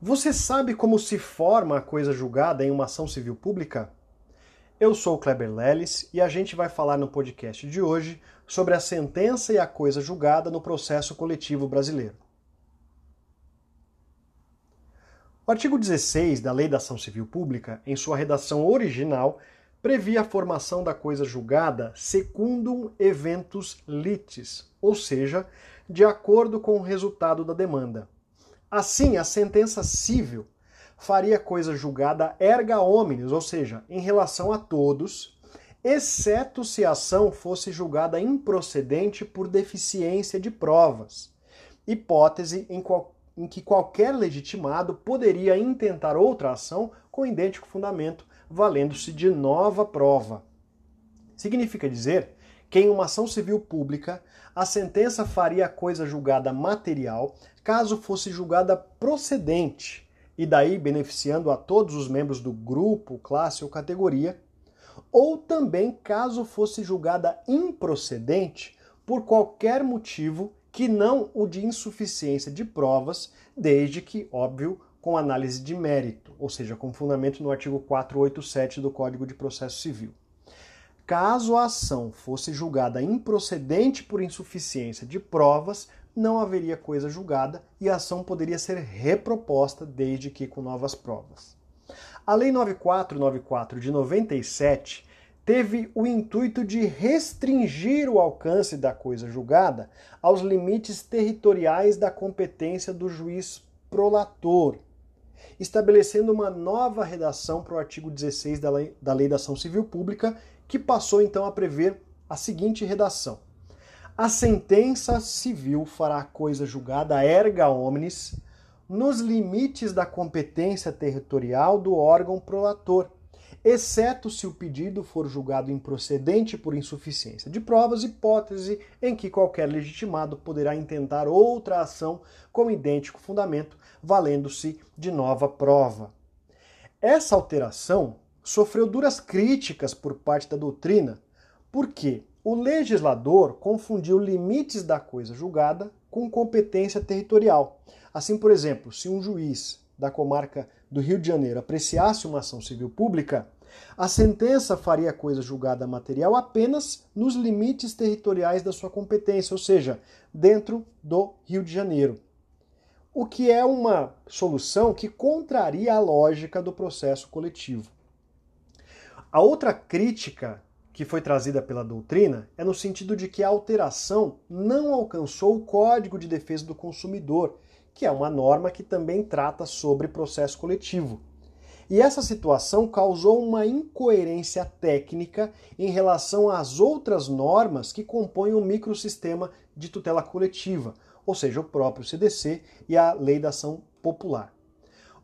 Você sabe como se forma a coisa julgada em uma ação civil pública? Eu sou o Kleber Leles e a gente vai falar no podcast de hoje sobre a sentença e a coisa julgada no processo coletivo brasileiro. O artigo 16 da Lei da Ação Civil Pública, em sua redação original, previa a formação da coisa julgada secundum eventus litis, ou seja, de acordo com o resultado da demanda. Assim, a sentença civil faria coisa julgada erga omnes, ou seja, em relação a todos, exceto se a ação fosse julgada improcedente por deficiência de provas, hipótese em, qual, em que qualquer legitimado poderia intentar outra ação com idêntico fundamento, valendo-se de nova prova. Significa dizer que em uma ação civil pública a sentença faria a coisa julgada material caso fosse julgada procedente, e daí beneficiando a todos os membros do grupo, classe ou categoria, ou também caso fosse julgada improcedente por qualquer motivo que não o de insuficiência de provas, desde que, óbvio, com análise de mérito, ou seja, com fundamento no artigo 487 do Código de Processo Civil. Caso a ação fosse julgada improcedente por insuficiência de provas, não haveria coisa julgada e a ação poderia ser reproposta desde que com novas provas. A Lei 9494 de 97 teve o intuito de restringir o alcance da coisa julgada aos limites territoriais da competência do juiz prolator, estabelecendo uma nova redação para o artigo 16 da Lei da, Lei da Ação Civil Pública, que passou então a prever a seguinte redação. A sentença civil fará a coisa julgada erga omnes nos limites da competência territorial do órgão prolator, exceto se o pedido for julgado improcedente por insuficiência de provas, hipótese em que qualquer legitimado poderá intentar outra ação com idêntico fundamento, valendo-se de nova prova. Essa alteração sofreu duras críticas por parte da doutrina, porque o legislador confundiu limites da coisa julgada com competência territorial. Assim, por exemplo, se um juiz da comarca do Rio de Janeiro apreciasse uma ação civil pública, a sentença faria a coisa julgada material apenas nos limites territoriais da sua competência, ou seja, dentro do Rio de Janeiro. O que é uma solução que contraria a lógica do processo coletivo. A outra crítica que foi trazida pela doutrina é no sentido de que a alteração não alcançou o Código de Defesa do Consumidor, que é uma norma que também trata sobre processo coletivo. E essa situação causou uma incoerência técnica em relação às outras normas que compõem o microsistema de tutela coletiva, ou seja, o próprio CDC e a Lei da Ação Popular.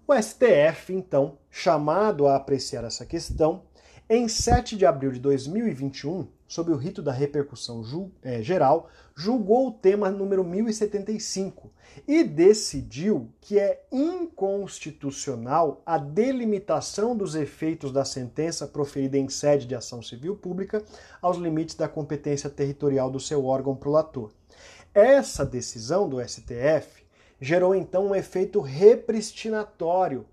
O STF, então, chamado a apreciar essa questão, em 7 de abril de 2021, sob o rito da repercussão é, geral, julgou o tema número 1075 e decidiu que é inconstitucional a delimitação dos efeitos da sentença proferida em sede de ação civil pública aos limites da competência territorial do seu órgão prolator. Essa decisão do STF gerou então um efeito repristinatório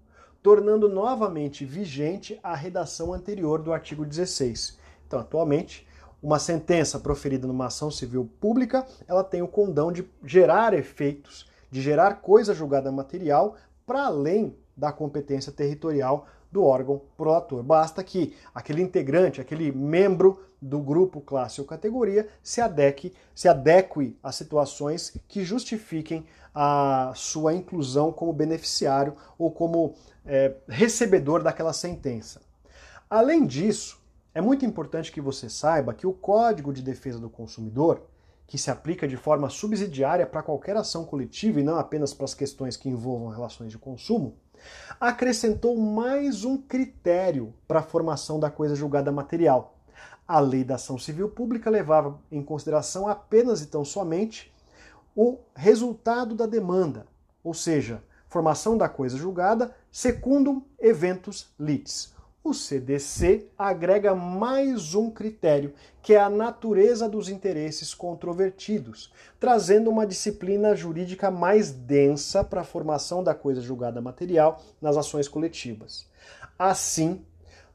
tornando novamente vigente a redação anterior do artigo 16. Então, atualmente, uma sentença proferida numa ação civil pública, ela tem o condão de gerar efeitos, de gerar coisa julgada material para além da competência territorial do órgão prolator. Basta que aquele integrante, aquele membro do grupo, classe ou categoria se adeque, se adeque a situações que justifiquem a sua inclusão como beneficiário ou como é, recebedor daquela sentença. Além disso, é muito importante que você saiba que o Código de Defesa do Consumidor, que se aplica de forma subsidiária para qualquer ação coletiva e não apenas para as questões que envolvam relações de consumo, acrescentou mais um critério para a formação da coisa julgada material. A lei da ação civil pública levava em consideração apenas e tão somente o resultado da demanda, ou seja, formação da coisa julgada secundum eventus litis, O CDC agrega mais um critério, que é a natureza dos interesses controvertidos, trazendo uma disciplina jurídica mais densa para a formação da coisa julgada material nas ações coletivas. Assim,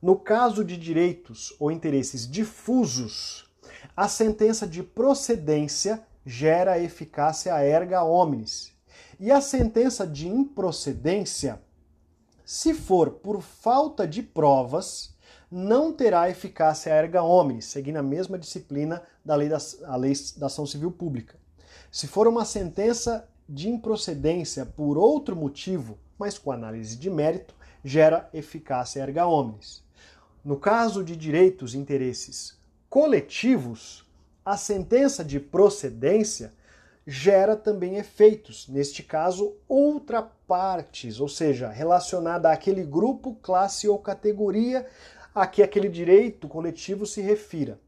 no caso de direitos ou interesses difusos, a sentença de procedência gera eficácia erga omnes. E a sentença de improcedência se for por falta de provas, não terá eficácia erga omnes, seguindo a mesma disciplina da lei da, a lei da ação civil pública. Se for uma sentença de improcedência por outro motivo, mas com análise de mérito, gera eficácia erga omnes. No caso de direitos e interesses coletivos, a sentença de procedência gera também efeitos, neste caso, outrapartes, ou seja, relacionada àquele grupo, classe ou categoria a que aquele direito coletivo se refira.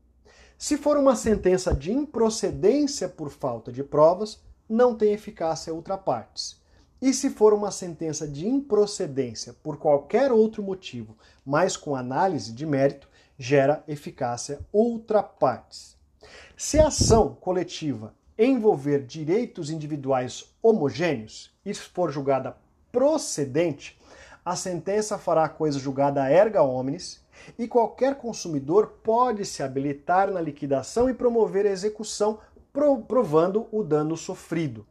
Se for uma sentença de improcedência por falta de provas, não tem eficácia outrapartes. E se for uma sentença de improcedência por qualquer outro motivo, mas com análise de mérito, gera eficácia outrapartes. Se a ação coletiva envolver direitos individuais homogêneos e for julgada procedente, a sentença fará a coisa julgada erga omnes e qualquer consumidor pode se habilitar na liquidação e promover a execução provando o dano sofrido.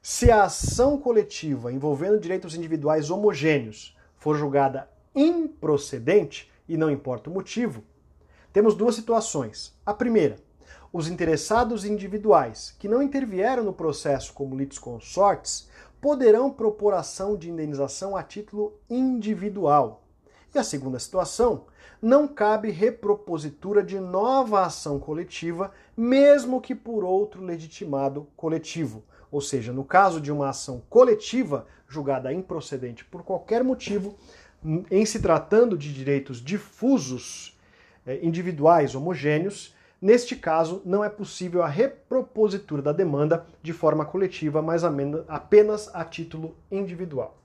Se a ação coletiva envolvendo direitos individuais homogêneos for julgada improcedente, e não importa o motivo, temos duas situações. A primeira, os interessados individuais que não intervieram no processo como litisconsortes poderão propor ação de indenização a título individual. E a segunda situação, não cabe repropositura de nova ação coletiva, mesmo que por outro legitimado coletivo. Ou seja, no caso de uma ação coletiva julgada improcedente por qualquer motivo, em se tratando de direitos difusos, eh, individuais, homogêneos, Neste caso, não é possível a repropositura da demanda de forma coletiva, mas apenas a título individual.